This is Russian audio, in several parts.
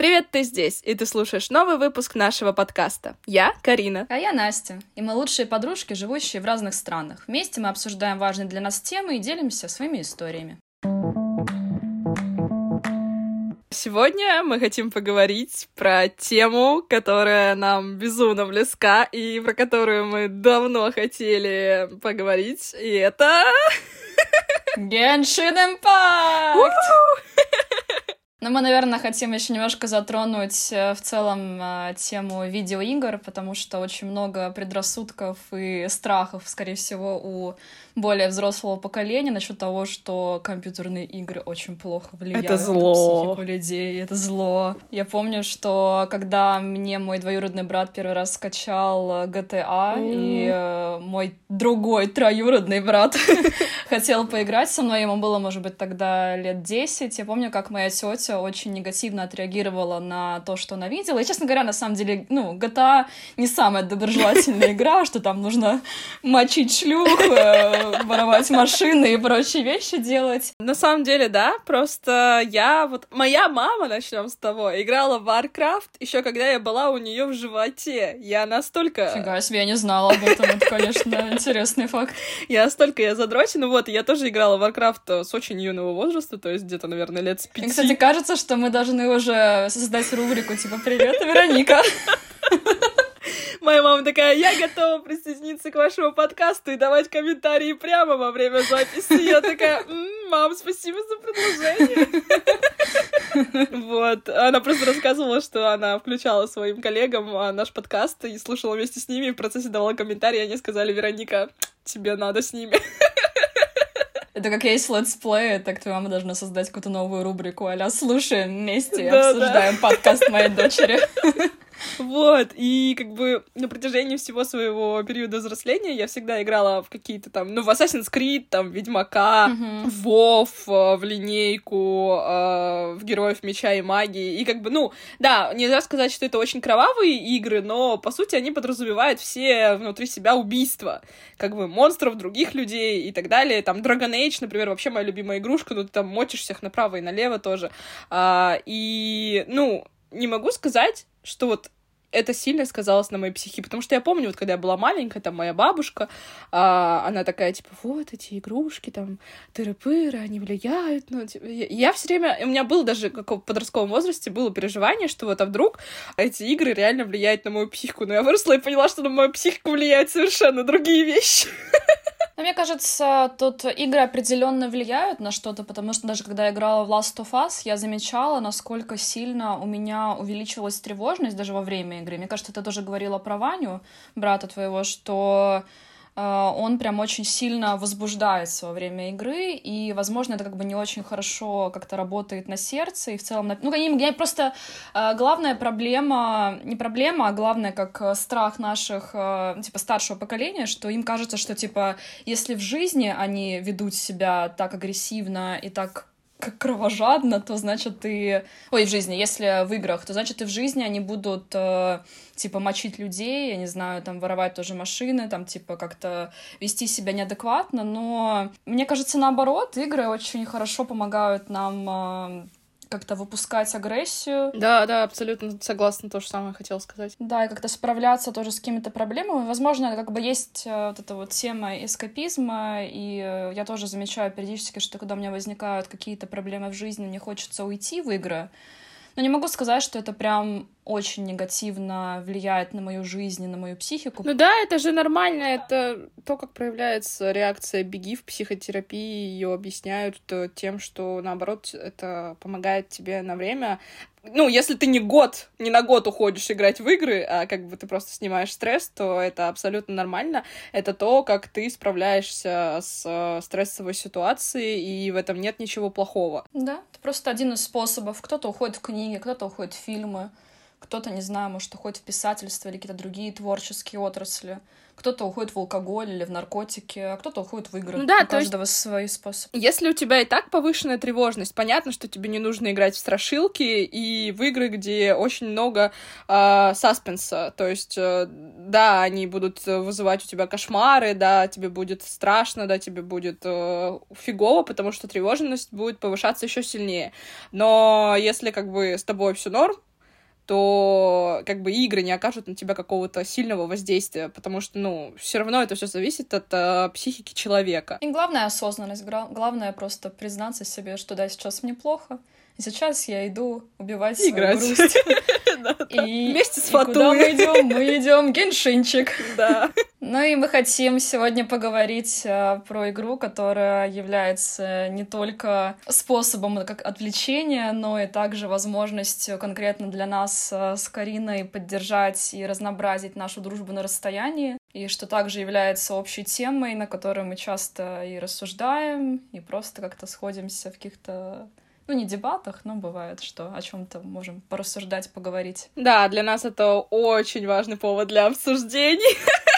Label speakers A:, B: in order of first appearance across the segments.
A: Привет, ты здесь, и ты слушаешь новый выпуск нашего подкаста. Я Карина.
B: А я Настя. И мы лучшие подружки, живущие в разных странах. Вместе мы обсуждаем важные для нас темы и делимся своими историями.
A: Сегодня мы хотим поговорить про тему, которая нам безумно близка и про которую мы давно хотели поговорить, и это...
B: Genshin Impact! Но мы, наверное, хотим еще немножко затронуть э, в целом э, тему видеоигр, потому что очень много предрассудков и страхов, скорее всего, у более взрослого поколения насчет того, что компьютерные игры очень плохо влияют
A: это зло.
B: на психику людей. Это зло. Я помню, что когда мне мой двоюродный брат первый раз скачал GTA, mm. и э, мой другой троюродный брат хотел поиграть со мной, ему было, может быть, тогда лет 10. Я помню, как моя тетя очень негативно отреагировала на то, что она видела. И, честно говоря, на самом деле, ну, GTA не самая доброжелательная игра, что там нужно мочить шлюх, э, воровать машины и прочие вещи делать.
A: На самом деле, да, просто я вот... Моя мама, начнем с того, играла в Warcraft еще когда я была у нее в животе. Я настолько...
B: Фига себе, я не знала об этом. Это, конечно, интересный факт.
A: Я настолько я задрочена, вот, я тоже играла в Warcraft с очень юного возраста, то есть где-то, наверное, лет с пяти.
B: Кстати, кажется, что мы должны уже создать рубрику, типа, «Привет, Вероника».
A: Моя мама такая, я готова присоединиться к вашему подкасту и давать комментарии прямо во время записи. Я такая, мам, спасибо за предложение. Вот. Она просто рассказывала, что она включала своим коллегам а, наш подкаст и слушала вместе с ними, в процессе давала комментарии, и они сказали, Вероника, тебе надо с ними.
B: Это как есть летсплей, так твоя мама должна создать какую-то новую рубрику а слушаем вместе и да, обсуждаем да. подкаст моей дочери.
A: Вот, и как бы на протяжении всего своего периода взросления я всегда играла в какие-то там, ну, в Assassin's Creed, там, Ведьмака, uh-huh. в WoW, в линейку, э, в Героев Меча и Магии, и как бы, ну, да, нельзя сказать, что это очень кровавые игры, но, по сути, они подразумевают все внутри себя убийства, как бы, монстров, других людей и так далее, там, Dragon Age, например, вообще моя любимая игрушка, ну, ты там мочишь всех направо и налево тоже, а, и, ну, не могу сказать, что вот это сильно сказалось на моей психике, потому что я помню, вот когда я была маленькая, там моя бабушка, а, она такая, типа, вот эти игрушки, там, тыры-пыры, они влияют, ну, типа, я, я все время, у меня было даже, как в подростковом возрасте, было переживание, что вот, а вдруг эти игры реально влияют на мою психику, но я выросла и поняла, что на мою психику влияют совершенно другие вещи.
B: Но мне кажется, тут игры определенно влияют на что-то, потому что даже когда я играла в Last of Us, я замечала, насколько сильно у меня увеличилась тревожность даже во время игры. Мне кажется, ты тоже говорила про Ваню, брата твоего, что он прям очень сильно возбуждается во время игры, и, возможно, это как бы не очень хорошо как-то работает на сердце, и в целом... Ну, я просто... Э, главная проблема... Не проблема, а главное, как э, страх наших, типа, старшего поколения, что им кажется, что, типа, если в жизни они ведут себя так агрессивно и так как кровожадно, то значит ты... Ой, в жизни, если в играх, то значит и в жизни они будут, э, типа, мочить людей, я не знаю, там, воровать тоже машины, там, типа, как-то вести себя неадекватно, но мне кажется, наоборот, игры очень хорошо помогают нам э, как-то выпускать агрессию.
A: Да, да, абсолютно согласна, то же самое хотела сказать.
B: Да, и как-то справляться тоже с какими-то проблемами. Возможно, как бы есть э, вот эта вот тема эскапизма, и э, я тоже замечаю периодически, что когда у меня возникают какие-то проблемы в жизни, мне хочется уйти в игры, но не могу сказать, что это прям очень негативно влияет на мою жизнь и на мою психику.
A: Ну да, это же нормально, это то, как проявляется реакция беги в психотерапии, ее объясняют э, тем, что наоборот это помогает тебе на время ну, если ты не год, не на год уходишь играть в игры, а как бы ты просто снимаешь стресс, то это абсолютно нормально. Это то, как ты справляешься с э, стрессовой ситуацией, и в этом нет ничего плохого.
B: Да, это просто один из способов. Кто-то уходит в книги, кто-то уходит в фильмы кто-то, не знаю, может, уходит в писательство или какие-то другие творческие отрасли, кто-то уходит в алкоголь или в наркотики, а кто-то уходит в игры. Ну, да, у каждого есть, свой способ.
A: Если у тебя и так повышенная тревожность, понятно, что тебе не нужно играть в страшилки и в игры, где очень много э, саспенса. То есть, э, да, они будут вызывать у тебя кошмары, да, тебе будет страшно, да, тебе будет э, фигово, потому что тревожность будет повышаться еще сильнее. Но если как бы с тобой все норм, что как бы игры не окажут на тебя какого-то сильного воздействия, потому что, ну, все равно это все зависит от э, психики человека.
B: И главное осознанность, главное просто признаться себе, что да, сейчас мне плохо, сейчас я иду убивать Играть. свою грусть.
A: И вместе с
B: Фатуей. Куда мы идем? Мы идем геншинчик.
A: Да.
B: Ну и мы хотим сегодня поговорить а, про игру, которая является не только способом как отвлечения, но и также возможностью конкретно для нас а, с Кариной поддержать и разнообразить нашу дружбу на расстоянии, и что также является общей темой, на которой мы часто и рассуждаем, и просто как-то сходимся в каких-то ну, не дебатах, но бывает, что о чем-то можем порассуждать, поговорить.
A: Да, для нас это очень важный повод для обсуждений.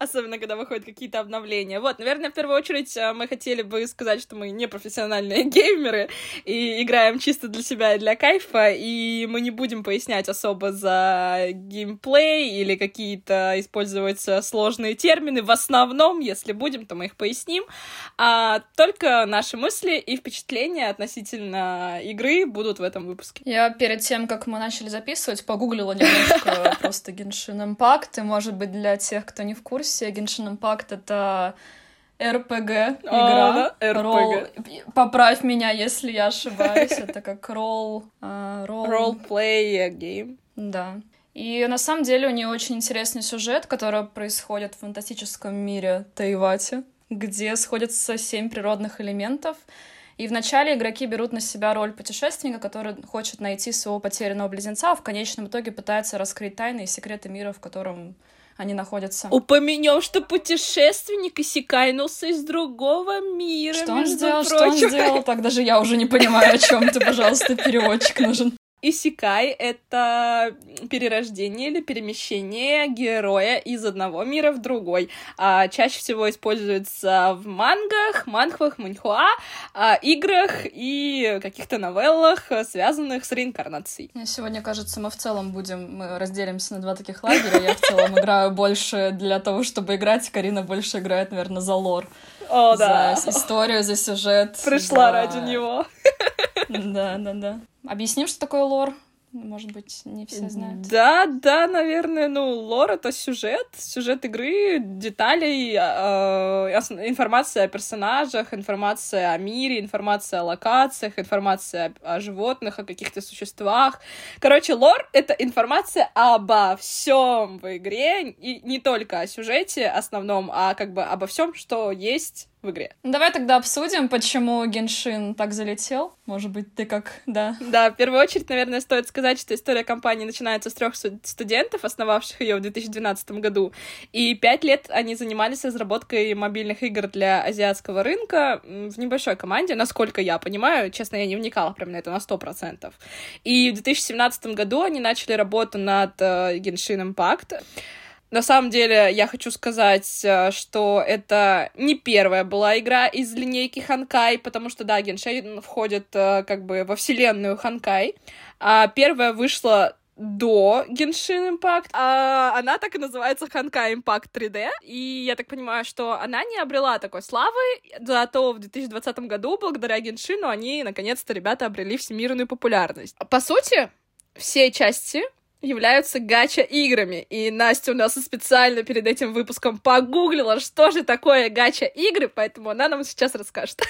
A: особенно когда выходят какие-то обновления. Вот, наверное, в первую очередь э, мы хотели бы сказать, что мы не профессиональные геймеры и играем чисто для себя и для кайфа, и мы не будем пояснять особо за геймплей или какие-то использовать сложные термины. В основном, если будем, то мы их поясним. А только наши мысли и впечатления относительно игры будут в этом выпуске.
B: Я перед тем, как мы начали записывать, погуглила немножко просто Genshin Impact, и, может быть, для тех, кто не в курсе, курсе, Genshin Impact — это игра.
A: А, да? RPG. Ролл...
B: Поправь меня, если я ошибаюсь. Это как ролл...
A: Uh, Role-play game.
B: Да. И на самом деле у нее очень интересный сюжет, который происходит в фантастическом мире Тайвати, где сходятся семь природных элементов. И вначале игроки берут на себя роль путешественника, который хочет найти своего потерянного близнеца, а в конечном итоге пытается раскрыть тайны и секреты мира, в котором они находятся.
A: Упомянем, что путешественник иссякайнулся из другого мира.
B: Что он сделал? Прочим. Что он сделал? Так даже я уже не понимаю, о чем ты, пожалуйста, переводчик нужен.
A: Исикай — это перерождение или перемещение героя из одного мира в другой. А, чаще всего используется в мангах, манхвах, маньхуа, а, играх и каких-то новеллах, связанных с реинкарнацией.
B: Сегодня, кажется, мы в целом будем, мы разделимся на два таких лагеря. Я в целом играю больше для того, чтобы играть, Карина больше играет, наверное, за лор.
A: О, за
B: да. историю, за сюжет.
A: Пришла за... ради него.
B: Да, да, да. Объясним, что такое лор? Может быть, не все знают.
A: Да, да, наверное, ну, лор — это сюжет, сюжет игры, деталей, э, информация о персонажах, информация о мире, информация о локациях, информация о, о животных, о каких-то существах. Короче, лор — это информация обо всем в игре, и не только о сюжете основном, а как бы обо всем, что есть в игре.
B: Давай тогда обсудим, почему Геншин так залетел. Может быть, ты как, да?
A: Да, в первую очередь, наверное, стоит сказать, что история компании начинается с трех студентов, основавших ее в 2012 году. И пять лет они занимались разработкой мобильных игр для азиатского рынка в небольшой команде, насколько я понимаю. Честно, я не вникала прям на это на 100%. И в 2017 году они начали работу над uh, Genshin Impact. На самом деле, я хочу сказать, э, что это не первая была игра из линейки Ханкай, потому что, да, Геншейн входит э, как бы во вселенную Ханкай. А первая вышла до Genshin Impact, а она так и называется Ханкай Impact 3D, и я так понимаю, что она не обрела такой славы, зато в 2020 году, благодаря Геншину, они, наконец-то, ребята обрели всемирную популярность. По сути, все части являются гача-играми. И Настя у нас специально перед этим выпуском погуглила, что же такое гача-игры, поэтому она нам сейчас расскажет.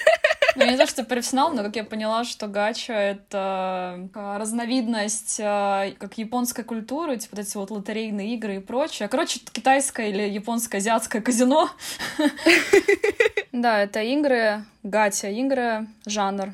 B: Ну, не то, что профессионал, но как я поняла, что гача — это а, разновидность а, как японской культуры, типа вот эти вот лотерейные игры и прочее. Короче, китайское или японско-азиатское казино. Да, это игры, гача игры, жанр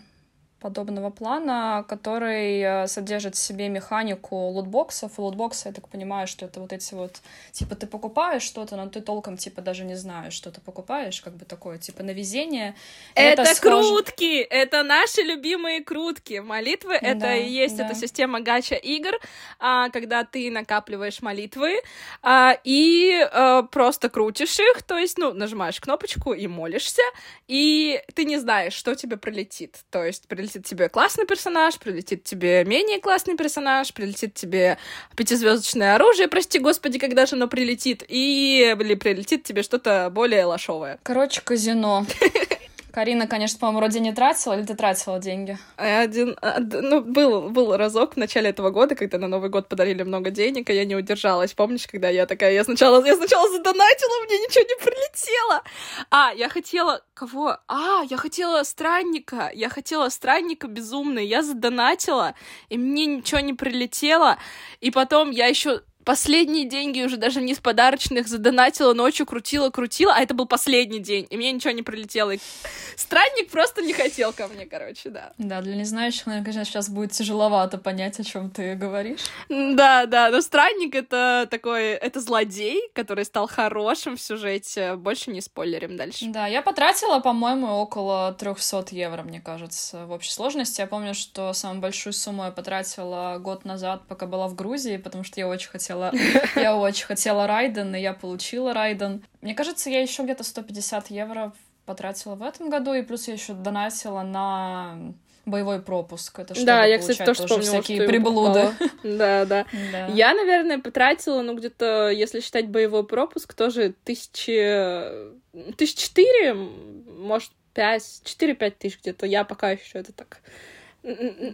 B: подобного плана, который э, содержит в себе механику лутбоксов. И лутбоксы, я так понимаю, что это вот эти вот, типа, ты покупаешь что-то, но ты толком, типа, даже не знаешь, что ты покупаешь, как бы такое, типа, на везение.
A: Это, это крутки! Это наши любимые крутки. Молитвы — это да, и есть да. эта система гача-игр, а, когда ты накапливаешь молитвы а, и а, просто крутишь их, то есть, ну, нажимаешь кнопочку и молишься, и ты не знаешь, что тебе прилетит. То есть прилетит прилетит тебе классный персонаж, прилетит тебе менее классный персонаж, прилетит тебе пятизвездочное оружие, прости господи, когда же оно прилетит, и или прилетит тебе что-то более лошовое.
B: Короче, казино. Карина, конечно, по-моему, вроде не тратила, или ты тратила деньги?
A: Один, ну, был, был разок в начале этого года, когда на Новый год подарили много денег, и я не удержалась. Помнишь, когда я такая, я сначала, я сначала задонатила, мне ничего не прилетело. А, я хотела, кого? А, я хотела странника, я хотела странника безумный, я задонатила, и мне ничего не прилетело, и потом я еще последние деньги уже даже не с подарочных задонатила, ночью крутила, крутила, а это был последний день, и мне ничего не прилетело. И странник просто не хотел ко мне, короче, да.
B: Да, для незнающих, наверное, конечно, сейчас будет тяжеловато понять, о чем ты говоришь.
A: Да, да, но странник это такой, это злодей, который стал хорошим в сюжете. Больше не спойлерим дальше.
B: Да, я потратила, по-моему, около 300 евро, мне кажется, в общей сложности. Я помню, что самую большую сумму я потратила год назад, пока была в Грузии, потому что я очень хотела хотела, я очень хотела Райден, и я получила Райден. Мне кажется, я еще где-то 150 евро потратила в этом году, и плюс я еще донатила на боевой пропуск. Это
A: да, я, кстати, тоже вспомнила, всякие что приблуды. Да, да, да. Я, наверное, потратила, ну, где-то, если считать боевой пропуск, тоже тысячи... Тысяч четыре, может, пять, четыре-пять тысяч где-то. Я пока еще это так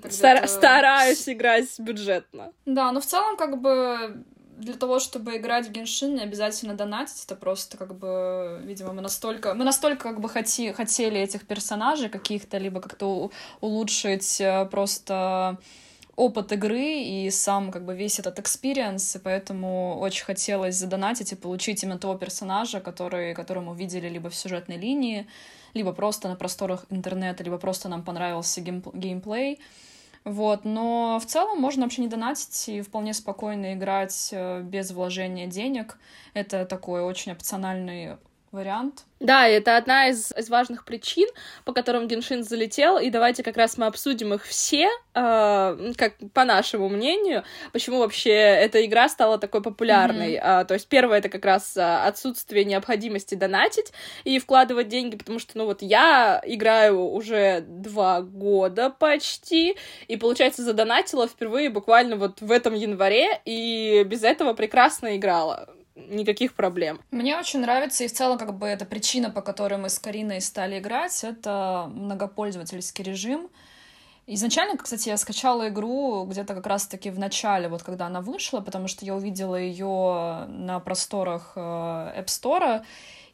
A: Стар... Стараюсь играть бюджетно.
B: Да, но в целом, как бы, для того, чтобы играть в Genshin, не обязательно донатить. Это просто, как бы, видимо, мы настолько... Мы настолько, как бы, хоти... хотели этих персонажей каких-то, либо как-то улучшить э, просто опыт игры и сам как бы весь этот experience, и поэтому очень хотелось задонатить и получить именно того персонажа, который, которого мы видели либо в сюжетной линии, либо просто на просторах интернета, либо просто нам понравился геймп геймплей. Вот, но в целом можно вообще не донатить и вполне спокойно играть э, без вложения денег. Это такой очень опциональный вариант.
A: Да, это одна из, из важных причин, по которым Геншин залетел, и давайте как раз мы обсудим их все, э, как по нашему мнению, почему вообще эта игра стала такой популярной. Mm-hmm. Э, то есть первое это как раз отсутствие необходимости донатить и вкладывать деньги, потому что, ну вот я играю уже два года почти, и получается задонатила впервые буквально вот в этом январе, и без этого прекрасно играла никаких проблем.
B: Мне очень нравится, и в целом, как бы, эта причина, по которой мы с Кариной стали играть, это многопользовательский режим. Изначально, кстати, я скачала игру где-то как раз-таки в начале, вот когда она вышла, потому что я увидела ее на просторах э, App Store,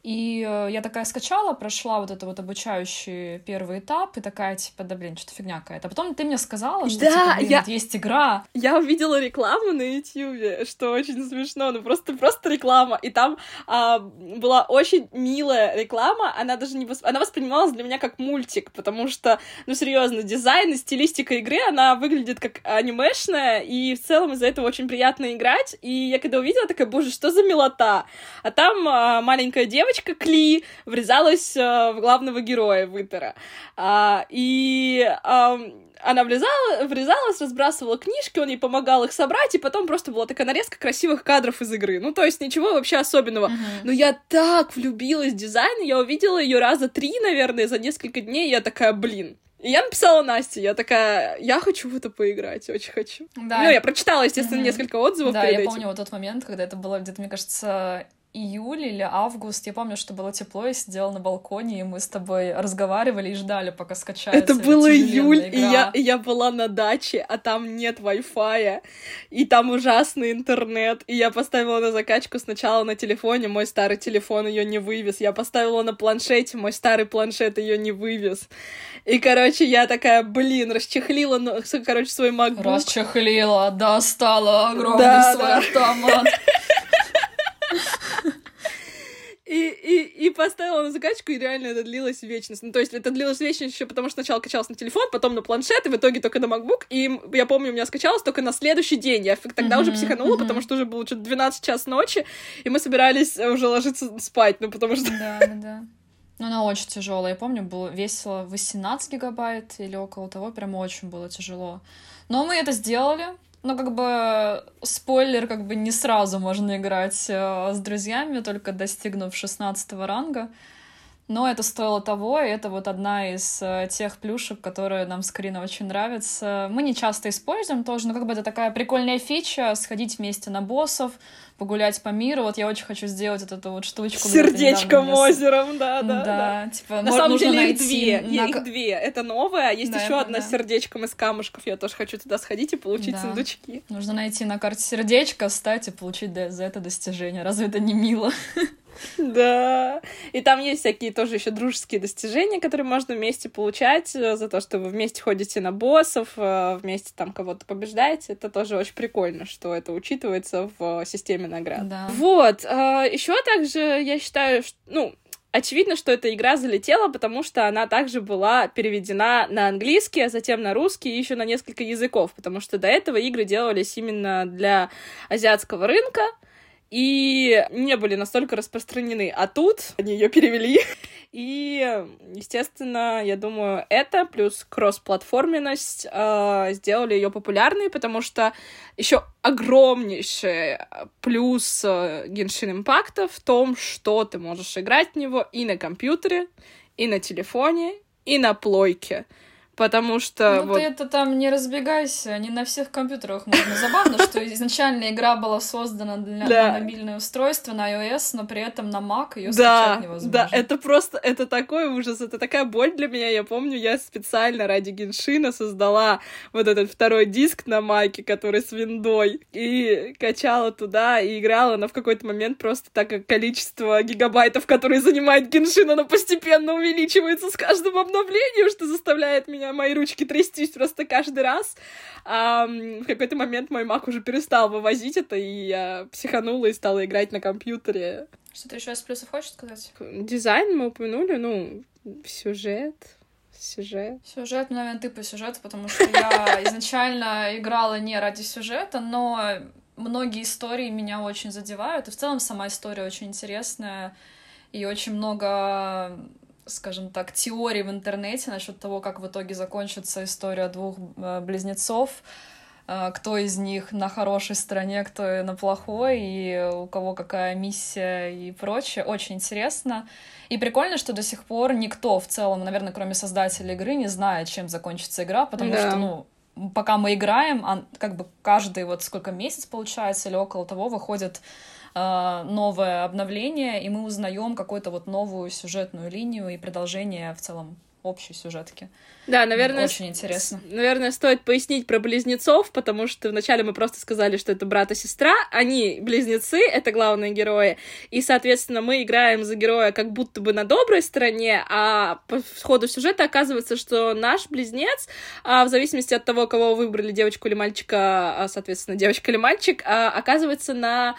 B: и э, я такая скачала, прошла вот это вот обучающий первый этап, и такая, типа, да блин, что-то фигня какая-то. А потом ты мне сказала, что, да, типа, блин, я... вот есть игра.
A: Я увидела рекламу на YouTube, что очень смешно, ну просто, просто реклама. И там а, была очень милая реклама, она даже не... Восп... Она воспринималась для меня как мультик, потому что, ну серьезно, дизайн и стилистика игры, она выглядит как анимешная, и в целом из-за этого очень приятно играть. И я когда увидела, такая, боже, что за милота? А там а, маленькая девочка, девочка Кли врезалась э, в главного героя Вытера. А, и она влезала, врезалась, разбрасывала книжки, он ей помогал их собрать, и потом просто была такая нарезка красивых кадров из игры. Ну, то есть ничего вообще особенного. Uh-huh. Но я так влюбилась в дизайн, я увидела ее раза три, наверное, за несколько дней, и я такая, блин, и я написала Насте, я такая, я хочу в это поиграть, очень хочу. Да. Ну, я прочитала, естественно, mm-hmm. несколько отзывов.
B: Да, я этим. помню вот тот момент, когда это было где-то, мне кажется, июль или август. Я помню, что было тепло, я сидела на балконе, и мы с тобой разговаривали и ждали, пока скачается.
A: Это было июль, игра. и я, и я была на даче, а там нет Wi-Fi, и там ужасный интернет. И я поставила на закачку сначала на телефоне, мой старый телефон ее не вывез. Я поставила на планшете, мой старый планшет ее не вывез. И, короче, я такая, блин, расчехлила, ну, короче, свой MacBook.
B: Расчехлила, достала огромный да, свой да. автомат.
A: И, и, и поставила на закачку, и реально это длилось вечность. Ну, то есть это длилось вечность еще потому, что сначала качалось на телефон, потом на планшет, и в итоге только на MacBook. И я помню, у меня скачалось только на следующий день. Я тогда uh-huh, уже психанула, uh-huh. потому что уже было что-то 12 час ночи, и мы собирались уже ложиться спать, ну, потому что...
B: Да, да, да. Ну, она очень тяжелая. Я помню, было весело 18 гигабайт или около того, прям очень было тяжело. Но мы это сделали, ну, как бы, спойлер, как бы не сразу можно играть э, с друзьями, только достигнув 16 ранга. Но это стоило того, и это вот одна из э, тех плюшек, которые нам с Кариной очень нравятся. Мы не часто используем тоже, но как бы это такая прикольная фича, сходить вместе на боссов, погулять по миру. Вот я очень хочу сделать вот эту вот штучку.
A: Сердечком озером, да, да,
B: да. да. Типа,
A: на самом деле их две, на... их две. Это новое, а есть да, еще одна да. с сердечком из камушков. Я тоже хочу туда сходить и получить да. сундучки.
B: Нужно найти на карте сердечко, стать и получить за это достижение. Разве это не мило?
A: Да. И там есть всякие тоже еще дружеские достижения, которые можно вместе получать э, за то, что вы вместе ходите на боссов, э, вместе там кого-то побеждаете. Это тоже очень прикольно, что это учитывается в системе наград.
B: Да.
A: Вот. Еще также я считаю, что, ну, Очевидно, что эта игра залетела, потому что она также была переведена на английский, а затем на русский и еще на несколько языков, потому что до этого игры делались именно для азиатского рынка, и не были настолько распространены. А тут они ее перевели. И, естественно, я думаю, это плюс кроссплатформенность э, сделали ее популярной, потому что еще огромнейший плюс Genshin Impact в том, что ты можешь играть в него и на компьютере, и на телефоне, и на плойке потому что...
B: Ну, вот... ты это там не разбегайся, не на всех компьютерах можно. Забавно, что изначально игра была создана для да. мобильное устройство на iOS, но при этом на Mac ее да, скачать невозможно.
A: Да, это просто, это такой ужас, это такая боль для меня. Я помню, я специально ради Геншина создала вот этот второй диск на Маке, который с виндой, и качала туда, и играла, но в какой-то момент просто так как количество гигабайтов, которые занимает Геншин, оно постепенно увеличивается с каждым обновлением, что заставляет меня мои ручки трястись просто каждый раз. А, в какой-то момент мой маг уже перестал вывозить это, и я психанула и стала играть на компьютере.
B: Что ты еще из плюсов хочешь сказать?
A: Дизайн мы упомянули, ну, сюжет. Сюжет.
B: Сюжет, наверное, ты по сюжету, потому что я изначально играла не ради сюжета, но многие истории меня очень задевают, и в целом сама история очень интересная, и очень много скажем так, теорий в интернете насчет того, как в итоге закончится история двух э, близнецов, э, кто из них на хорошей стороне, кто на плохой, и у кого какая миссия и прочее. Очень интересно. И прикольно, что до сих пор никто в целом, наверное, кроме создателей игры, не знает, чем закончится игра, потому да. что, ну, пока мы играем, а как бы каждый вот сколько месяц получается или около того выходит новое обновление, и мы узнаем какую-то вот новую сюжетную линию и продолжение в целом общей сюжетки.
A: Да, наверное...
B: Очень интересно.
A: Наверное, стоит пояснить про близнецов, потому что вначале мы просто сказали, что это брат и сестра. Они близнецы, это главные герои. И, соответственно, мы играем за героя как будто бы на доброй стороне, а по ходу сюжета оказывается, что наш близнец, а, в зависимости от того, кого выбрали, девочку или мальчика, а, соответственно, девочка или мальчик, а, оказывается на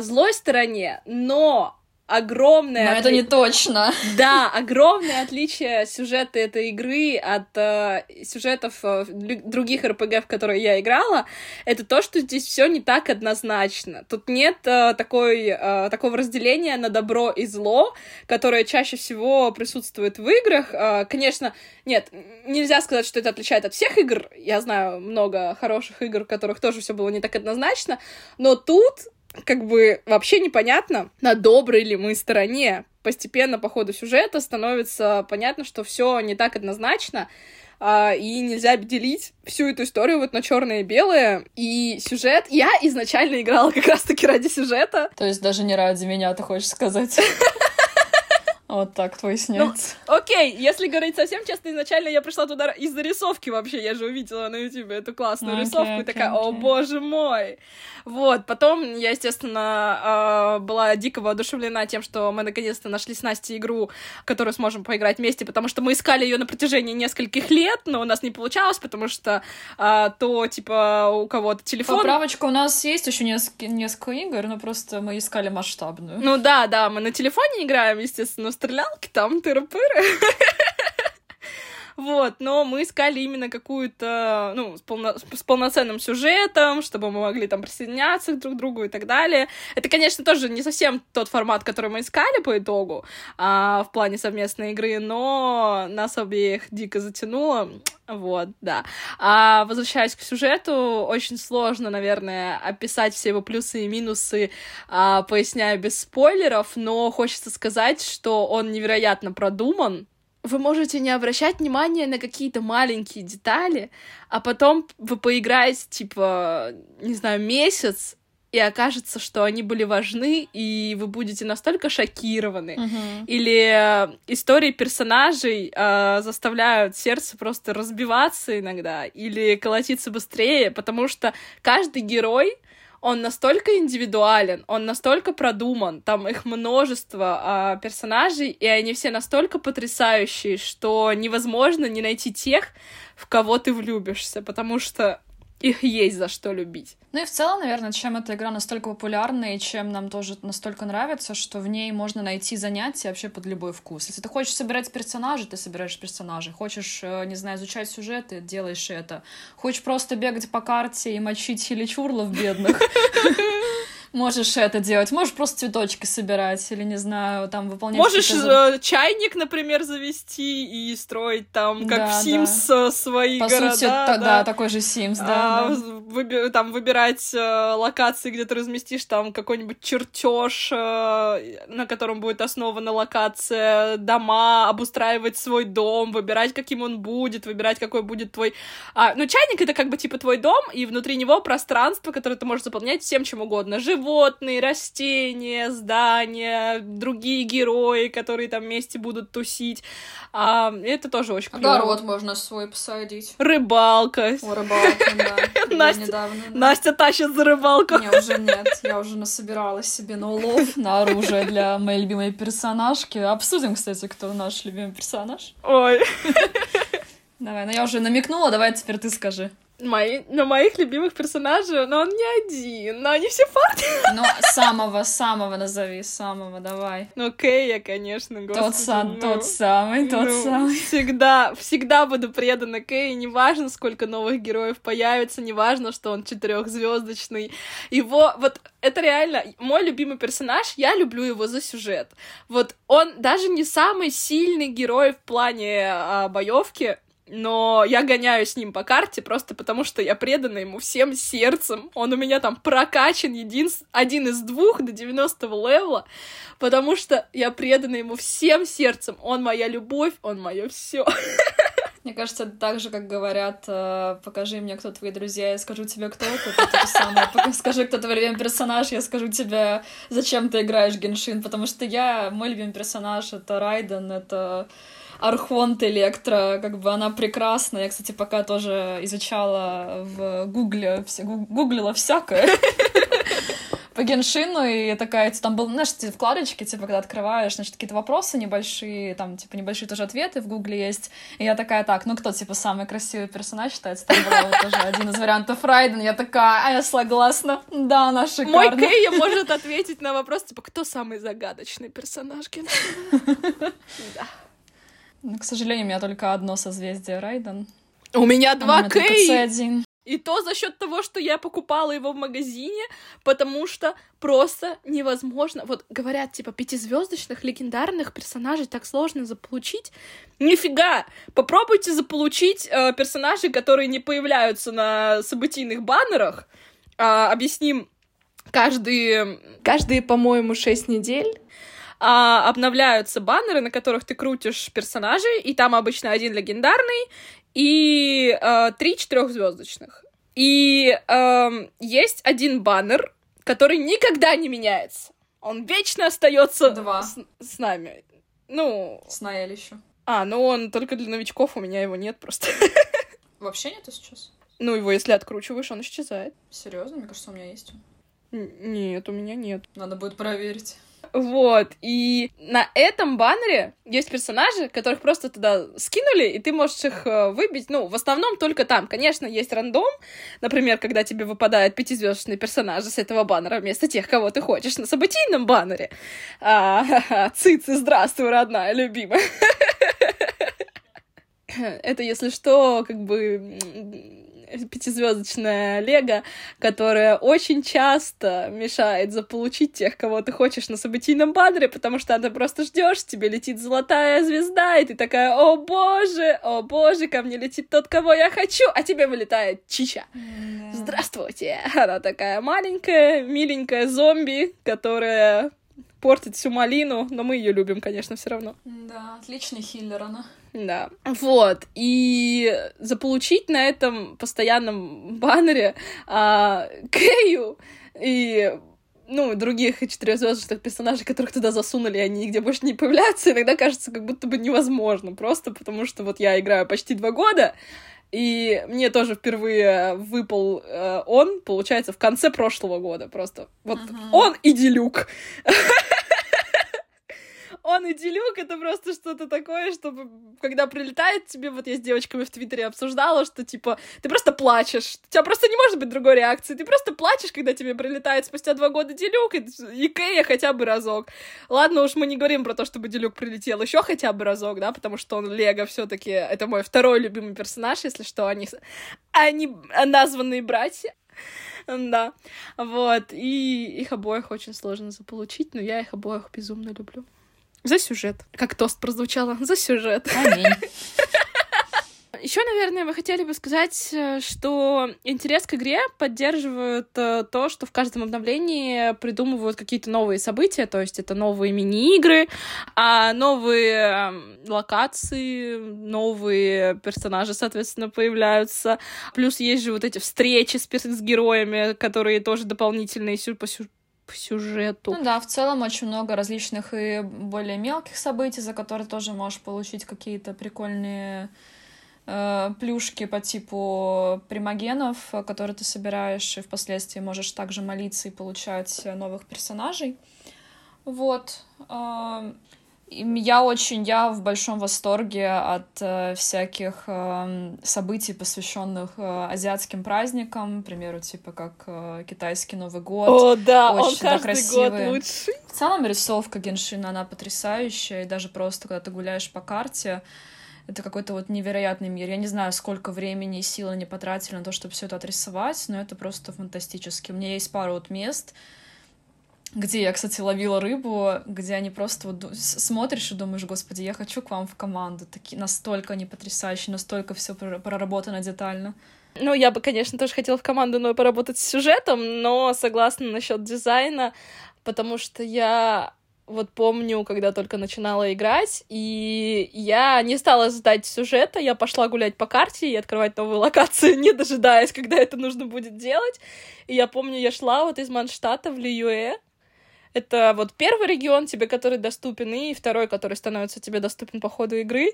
A: злой стороне, но огромное...
B: Но это не точно.
A: Да, огромное отличие сюжета этой игры от э, сюжетов э, других РПГ, в которые я играла, это то, что здесь все не так однозначно. Тут нет э, такой, э, такого разделения на добро и зло, которое чаще всего присутствует в играх. Э, конечно, нет, нельзя сказать, что это отличает от всех игр. Я знаю много хороших игр, в которых тоже все было не так однозначно, но тут как бы вообще непонятно, на доброй ли мы стороне. Постепенно по ходу сюжета становится понятно, что все не так однозначно, а, и нельзя делить всю эту историю вот на черное и белое. И сюжет... Я изначально играла как раз-таки ради сюжета.
B: То есть даже не ради меня, ты хочешь сказать? Вот так поясняется.
A: Ну, окей, если говорить совсем честно, изначально я пришла туда из зарисовки вообще, я же увидела на ютубе эту классную okay, рисовку, и такая, о боже мой! Вот, потом я, естественно, э, была дико воодушевлена тем, что мы наконец-то нашли с Настей игру, которую сможем поиграть вместе, потому что мы искали ее на протяжении нескольких лет, но у нас не получалось, потому что э, то, типа, у кого-то телефон...
B: Поправочка, у нас есть еще несколько, несколько игр, но просто мы искали масштабную.
A: Ну да, да, мы на телефоне играем, естественно, в стрелялки, там тыры-пыры. Вот, но мы искали именно какую-то, ну, с, полно... с полноценным сюжетом, чтобы мы могли там присоединяться друг к другу и так далее. Это, конечно, тоже не совсем тот формат, который мы искали по итогу а, в плане совместной игры, но нас обеих дико затянуло. Вот, да. А возвращаясь к сюжету, очень сложно, наверное, описать все его плюсы и минусы, а, поясняя без спойлеров, но хочется сказать, что он невероятно продуман, вы можете не обращать внимания на какие-то маленькие детали, а потом вы поиграете, типа, не знаю, месяц, и окажется, что они были важны, и вы будете настолько шокированы.
B: Uh-huh.
A: Или э, истории персонажей э, заставляют сердце просто разбиваться иногда, или колотиться быстрее, потому что каждый герой он настолько индивидуален, он настолько продуман, там их множество а, персонажей, и они все настолько потрясающие, что невозможно не найти тех, в кого ты влюбишься, потому что их есть за что любить.
B: Ну и в целом, наверное, чем эта игра настолько популярна и чем нам тоже настолько нравится, что в ней можно найти занятия вообще под любой вкус. Если ты хочешь собирать персонажей, ты собираешь персонажей. Хочешь, э, не знаю, изучать сюжеты, делаешь это. Хочешь просто бегать по карте и мочить хиличурлов бедных, можешь это делать. Можешь просто цветочки собирать или, не знаю, там выполнять...
A: Можешь э, чайник, например, завести и строить там, как да, в Sims, да. свои
B: По
A: города.
B: Сути, да. да, такой же Sims, да.
A: А, да. Выби- там выбирать э, локации, где ты разместишь там какой-нибудь чертеж, э, на котором будет основана локация, дома, обустраивать свой дом, выбирать, каким он будет, выбирать, какой будет твой... А, ну, чайник — это как бы типа твой дом, и внутри него пространство, которое ты можешь заполнять всем чем угодно. Жив животные, растения, здания, другие герои, которые там вместе будут тусить. А, это тоже очень
B: клево. Огород можно свой посадить.
A: Рыбалка.
B: О, рыбалка, да.
A: Настя, тащит за рыбалку.
B: Не, уже нет. Я уже насобиралась себе на улов, на оружие для моей любимой персонажки. Обсудим, кстати, кто наш любимый персонаж.
A: Ой.
B: Давай, ну я уже намекнула, давай теперь ты скажи
A: мои, на моих любимых персонажей, но он не один, но они все фарты.
B: Ну, самого, самого назови, самого, давай.
A: Ну, Кэя, конечно, господи.
B: Тот, сам,
A: ну,
B: тот самый, тот
A: ну,
B: самый.
A: Всегда, всегда буду предана Кэй, неважно, сколько новых героев появится, неважно, что он четырехзвездочный. Его, вот, это реально мой любимый персонаж, я люблю его за сюжет. Вот он даже не самый сильный герой в плане а, боевки, но я гоняю с ним по карте просто потому, что я предана ему всем сердцем. Он у меня там прокачан един... один из двух до 90 левела, потому что я предана ему всем сердцем. Он моя любовь, он мое все.
B: Мне кажется, так же, как говорят, э, покажи мне, кто твои друзья, я скажу тебе, кто ты, это. Скажи, кто твой любимый персонаж, я скажу тебе, зачем ты играешь Геншин, потому что я, мой любимый персонаж — это Райден, это Архонт Электро, как бы она прекрасна. Я, кстати, пока тоже изучала в Гугле, гуглила всякое по Геншину, и такая, там был, знаешь, эти вкладочки, типа, когда открываешь, значит, какие-то вопросы небольшие, там, типа, небольшие тоже ответы в Гугле есть, и я такая, так, ну, кто, типа, самый красивый персонаж считается? Там был вот тоже один из вариантов Райден, я такая, а я согласна, да, она шикарная.
A: Мой Кей может ответить на вопрос, типа, кто самый загадочный персонаж Геншина?
B: Да. Ну, к сожалению, у меня только одно созвездие Райден.
A: У меня два Кей! И то за счет того, что я покупала его в магазине, потому что просто невозможно. Вот говорят, типа, пятизвездочных легендарных персонажей так сложно заполучить. Нифига! Попробуйте заполучить э, персонажей, которые не появляются на событийных баннерах. Э, объясним каждые, каждые, по-моему, шесть недель а, обновляются баннеры, на которых ты крутишь персонажей, и там обычно один легендарный и а, три четырехзвездочных. И а, есть один баннер, который никогда не меняется. Он вечно остается
B: Два.
A: С, с нами. Ну.
B: С Наэль еще.
A: А, ну он только для новичков, у меня его нет просто.
B: Вообще нету сейчас?
A: Ну, его если откручиваешь, он исчезает.
B: Серьезно? Мне кажется, у меня есть
A: Нет, у меня нет.
B: Надо будет проверить.
A: Вот, и на этом баннере есть персонажи, которых просто туда скинули, и ты можешь их э, выбить, ну, в основном только там. Конечно, есть рандом, например, когда тебе выпадают пятизвездочные персонажи с этого баннера вместо тех, кого ты хочешь на событийном баннере. А, цицы, здравствуй, родная, любимая. Это, если что, как бы пятизвездочная Лего, которая очень часто мешает заполучить тех, кого ты хочешь на событийном баннере, потому что ты просто ждешь, тебе летит золотая звезда, и ты такая, о боже, о боже, ко мне летит тот, кого я хочу, а тебе вылетает Чича. Yeah. Здравствуйте! Она такая маленькая, миленькая зомби, которая портит всю малину, но мы ее любим, конечно, все равно.
B: Да, отличный хиллер она.
A: Да. Вот. И заполучить на этом постоянном баннере а, Кэю и ну, других четырехзвездочных персонажей, которых туда засунули, они нигде больше не появляются, иногда кажется, как будто бы невозможно. Просто потому что вот я играю почти два года, и мне тоже впервые выпал э, он, получается, в конце прошлого года. Просто вот uh-huh. он и Делюк. он и Делюк, это просто что-то такое, чтобы, когда прилетает тебе, вот я с девочками в Твиттере обсуждала, что, типа, ты просто плачешь, у тебя просто не может быть другой реакции, ты просто плачешь, когда тебе прилетает спустя два года Делюк и, и Кэя хотя бы разок. Ладно уж, мы не говорим про то, чтобы Делюк прилетел еще хотя бы разок, да, потому что он Лего все таки это мой второй любимый персонаж, если что, они, они названные братья. Да, вот, и их обоих очень сложно заполучить, но я их обоих безумно люблю. За сюжет. Как тост прозвучало. За сюжет. Аминь. Еще, наверное, мы хотели бы сказать, э, что интерес к игре поддерживают э, то, что в каждом обновлении придумывают какие-то новые события, то есть это новые мини-игры, а новые эм, локации, новые персонажи, соответственно, появляются. Плюс есть же вот эти встречи с, с героями, которые тоже дополнительные по сюжету сюжету.
B: Ну да, в целом очень много различных и более мелких событий, за которые тоже можешь получить какие-то прикольные э, плюшки по типу примагенов, которые ты собираешь, и впоследствии можешь также молиться и получать новых персонажей. Вот. Э, я очень, я в большом восторге от э, всяких э, событий, посвященных э, азиатским праздникам, к примеру, типа как э, китайский Новый год.
A: О, да, очень он да, красивый. год лучший.
B: В целом рисовка Геншина, она потрясающая, и даже просто, когда ты гуляешь по карте, это какой-то вот невероятный мир. Я не знаю, сколько времени и сил они потратили на то, чтобы все это отрисовать, но это просто фантастически. У меня есть пару вот мест, где я, кстати, ловила рыбу, где они просто вот смотришь и думаешь, господи, я хочу к вам в команду. Такие настолько они потрясающие, настолько все проработано детально.
A: Ну, я бы, конечно, тоже хотела в команду, но поработать с сюжетом, но согласна насчет дизайна, потому что я вот помню, когда только начинала играть, и я не стала ждать сюжета, я пошла гулять по карте и открывать новые локации, не дожидаясь, когда это нужно будет делать. И я помню, я шла вот из Манштата в Лиюэ, это вот первый регион тебе, который доступен, и второй, который становится тебе доступен по ходу игры.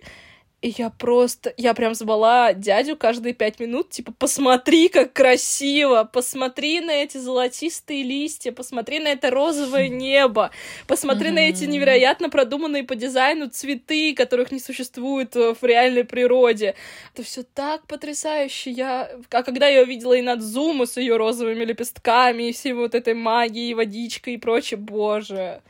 A: И я просто, я прям звала дядю каждые пять минут, типа, посмотри, как красиво, посмотри на эти золотистые листья, посмотри на это розовое небо, посмотри mm-hmm. на эти невероятно продуманные по дизайну цветы, которых не существует э, в реальной природе. Это все так потрясающе. Я, а когда я увидела и Надзуму с ее розовыми лепестками, и всей вот этой магией, водичкой и прочее, боже,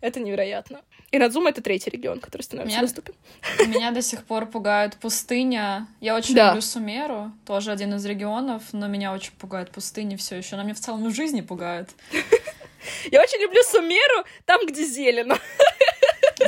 A: это невероятно. И Надзума — это третий регион, который становится меня, доступен.
B: Меня до сих пор пугает пустыня. Я очень да. люблю Сумеру, тоже один из регионов, но меня очень пугает пустыня все еще. Она меня в целом в жизни пугает.
A: Я очень люблю Сумеру, там, где зелено.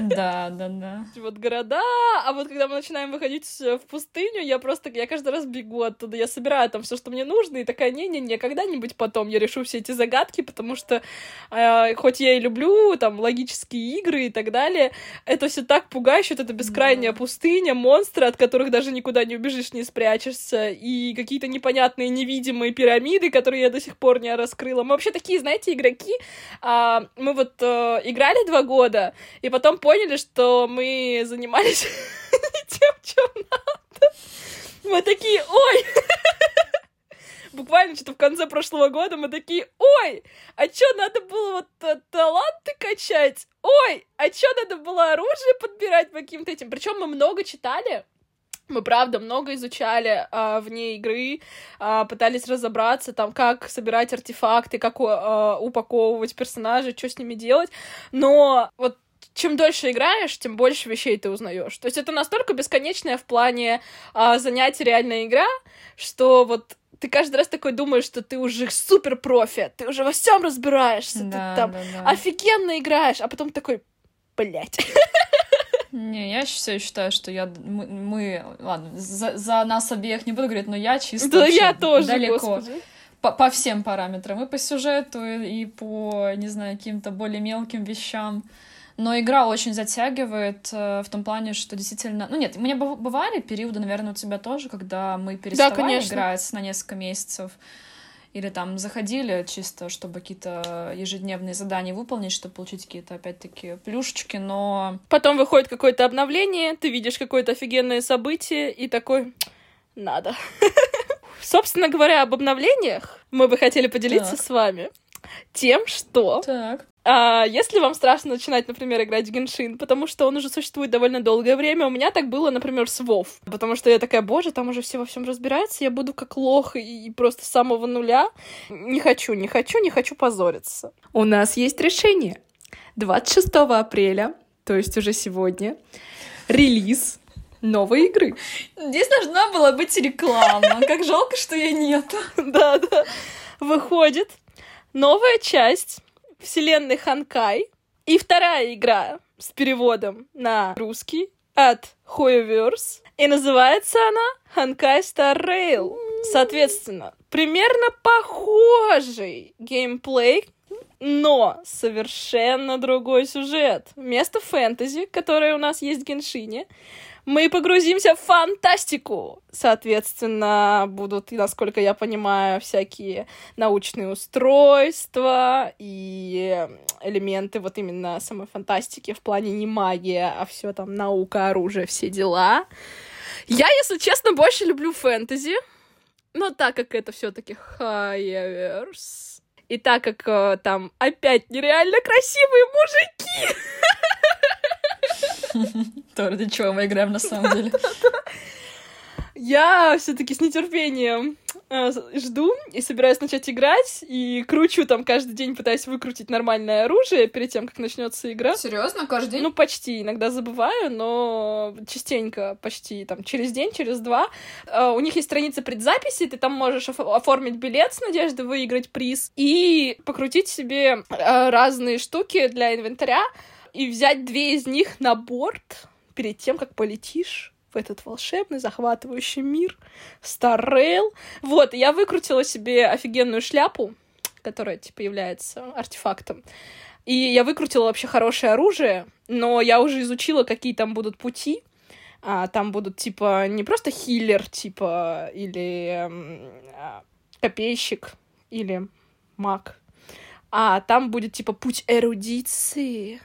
B: Да, да, да.
A: Вот города, а вот когда мы начинаем выходить в пустыню, я просто, я каждый раз бегу оттуда, я собираю там все, что мне нужно, и такая, не-не-не, когда-нибудь потом я решу все эти загадки, потому что э, хоть я и люблю там логические игры и так далее, это все так пугающе, вот эта бескрайняя да. пустыня, монстры, от которых даже никуда не убежишь, не спрячешься, и какие-то непонятные невидимые пирамиды, которые я до сих пор не раскрыла. Мы вообще такие, знаете, игроки, а, мы вот а, играли два года, и потом поняли, что мы занимались не тем, чем надо. Мы такие, ой! Буквально что-то в конце прошлого года мы такие, ой, а чё, надо было вот э, таланты качать? Ой, а чё, надо было оружие подбирать по каким-то этим? Причем мы много читали, мы, правда, много изучали а, вне игры, а, пытались разобраться, там, как собирать артефакты, как а, упаковывать персонажей, что с ними делать, но вот чем дольше играешь, тем больше вещей ты узнаешь. То есть это настолько бесконечное в плане а, занятий реальная игра, что вот ты каждый раз такой думаешь, что ты уже супер профи, ты уже во всем разбираешься, да, ты там да, да. офигенно играешь, а потом такой, блять.
B: Не, я все считаю, что я мы, мы ладно, за, за нас обеих не буду говорить, но я чисто
A: да я тоже, далеко.
B: По, по всем параметрам, и по сюжету, и по, не знаю, каким-то более мелким вещам. Но игра очень затягивает э, в том плане, что действительно... Ну нет, у меня бывали периоды, наверное, у тебя тоже, когда мы переставали да, играть на несколько месяцев. Или там заходили чисто, чтобы какие-то ежедневные задания выполнить, чтобы получить какие-то, опять-таки, плюшечки, но...
A: Потом выходит какое-то обновление, ты видишь какое-то офигенное событие и такой... Надо. Собственно говоря, об обновлениях мы бы хотели поделиться так. с вами тем, что
B: так.
A: А, если вам страшно начинать, например, играть в Геншин, потому что он уже существует довольно долгое время, у меня так было, например, с Вов, потому что я такая, боже, там уже все во всем разбираются, я буду как лох и, и просто с самого нуля. Не хочу, не хочу, не хочу позориться. У нас есть решение. 26 апреля, то есть уже сегодня, релиз новой игры.
B: Здесь должна была быть реклама. Как жалко, что ее нет.
A: Да, да. Выходит новая часть вселенной Ханкай. И вторая игра с переводом на русский от Hoyoverse. И называется она Ханкай Star Rail. Соответственно, примерно похожий геймплей, но совершенно другой сюжет. Вместо фэнтези, которое у нас есть в Геншине, мы погрузимся в фантастику. Соответственно, будут, насколько я понимаю, всякие научные устройства и элементы вот именно самой фантастики в плане не магия, а все там наука, оружие, все дела. Я, если честно, больше люблю фэнтези, но так как это все-таки Хайверс, и так как э, там опять нереально красивые мужики,
B: То, ради чего мы играем на самом деле.
A: Я все-таки с нетерпением э, жду и собираюсь начать играть, и кручу там каждый день, пытаюсь выкрутить нормальное оружие перед тем, как начнется игра.
B: Серьезно, каждый день?
A: Ну, почти. Иногда забываю, но частенько, почти там через день, через два. Э, у них есть страница предзаписи, ты там можешь оформить билет с надеждой выиграть приз и покрутить себе э, разные штуки для инвентаря и взять две из них на борт перед тем, как полетишь в этот волшебный, захватывающий мир Rail. Вот, я выкрутила себе офигенную шляпу, которая, типа, является артефактом. И я выкрутила вообще хорошее оружие, но я уже изучила, какие там будут пути. А, там будут, типа, не просто хиллер, типа, или а, копейщик, или маг, а там будет, типа, путь эрудиции,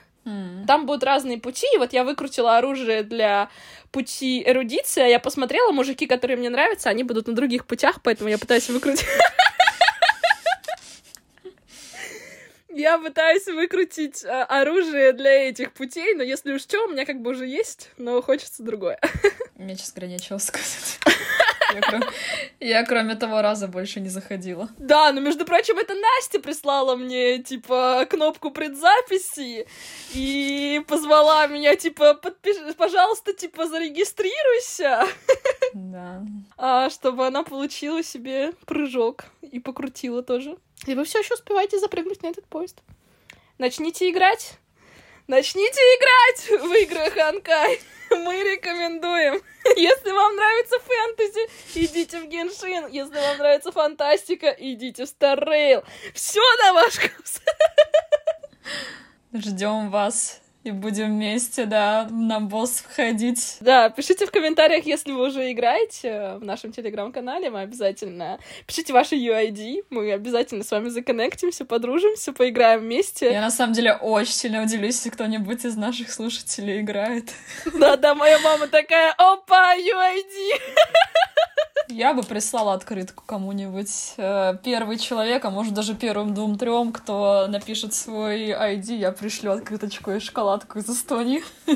A: там будут разные пути, и вот я выкрутила оружие для пути эрудиции, а я посмотрела, мужики, которые мне нравятся, они будут на других путях, поэтому я пытаюсь выкрутить... Я пытаюсь выкрутить а, оружие для этих путей, но если уж что, у меня как бы уже есть, но хочется другое.
B: Мне, говоря, нечего сказать. Я, кроме, я, кроме того раза, больше не заходила.
A: Да, но, между прочим, это Настя прислала мне, типа, кнопку предзаписи и позвала меня, типа, подпиши, пожалуйста, типа, зарегистрируйся.
B: Да.
A: А, чтобы она получила себе прыжок и покрутила тоже. И вы все еще успеваете запрыгнуть на этот поезд. Начните играть. Начните играть в игры Ханкай. Мы рекомендуем. Если вам нравится фэнтези, идите в Геншин. Если вам нравится фантастика, идите в Старрейл. Все на ваш вкус.
B: Ждем вас и будем вместе, да, на босс входить.
A: Да, пишите в комментариях, если вы уже играете в нашем телеграм-канале, мы обязательно... Пишите ваши UID, мы обязательно с вами законнектимся, подружимся, поиграем вместе.
B: Я на самом деле очень сильно удивлюсь, если кто-нибудь из наших слушателей играет.
A: Да-да, моя мама такая, опа, UID!
B: Я бы прислала открытку кому-нибудь. Э, первый человек, а может даже первым двум-трем, кто напишет свой ID, я пришлю открыточку и шоколадку из Эстонии.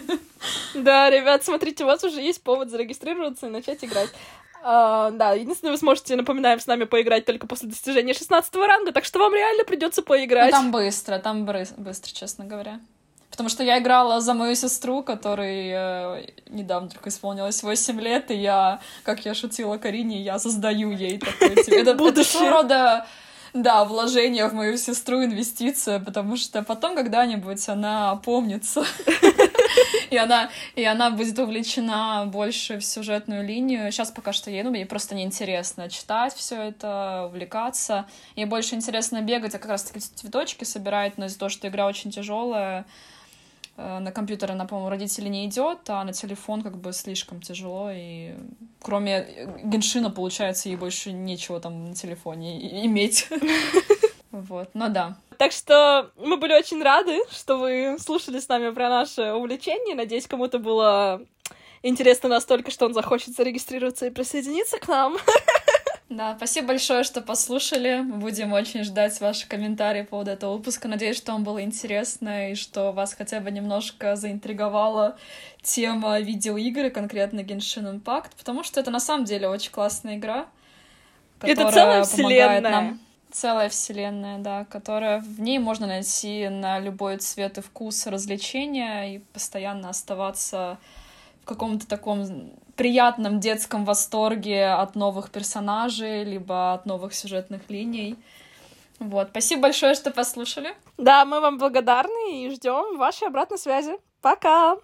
A: Да, ребят, смотрите, у вас уже есть повод зарегистрироваться и начать играть. Uh, да, единственное, вы сможете, напоминаем, с нами поиграть только после достижения 16 ранга, так что вам реально придется поиграть.
B: Ну, там быстро, там быстро, честно говоря. Потому что я играла за мою сестру, которой э, недавно только исполнилось 8 лет, и я, как я шутила Карине, я создаю ей такое. Это, это своего рода да, вложение в мою сестру, инвестиция, потому что потом когда-нибудь она опомнится. И она, и она будет увлечена больше в сюжетную линию. Сейчас пока что ей, ну, ей просто неинтересно читать все это, увлекаться. Ей больше интересно бегать, а как раз-таки цветочки собирать, но из-за того, что игра очень тяжелая, на компьютер она, по-моему, родители не идет, а на телефон как бы слишком тяжело, и кроме Геншина, получается, ей больше нечего там на телефоне иметь. Вот, ну да.
A: Так что мы были очень рады, что вы слушали с нами про наше увлечение. Надеюсь, кому-то было интересно настолько, что он захочет зарегистрироваться и присоединиться к нам.
B: Да, спасибо большое, что послушали. Мы будем очень ждать ваши комментарии по поводу этого выпуска. Надеюсь, что вам было интересно и что вас хотя бы немножко заинтриговала тема видеоигры, конкретно Genshin Impact, потому что это на самом деле очень классная игра.
A: Это целая вселенная. Нам
B: целая вселенная, да, которая в ней можно найти на любой цвет и вкус развлечения и постоянно оставаться в каком-то таком приятном детском восторге от новых персонажей, либо от новых сюжетных линий. Вот, спасибо большое, что послушали.
A: Да, мы вам благодарны и ждем вашей обратной связи. Пока!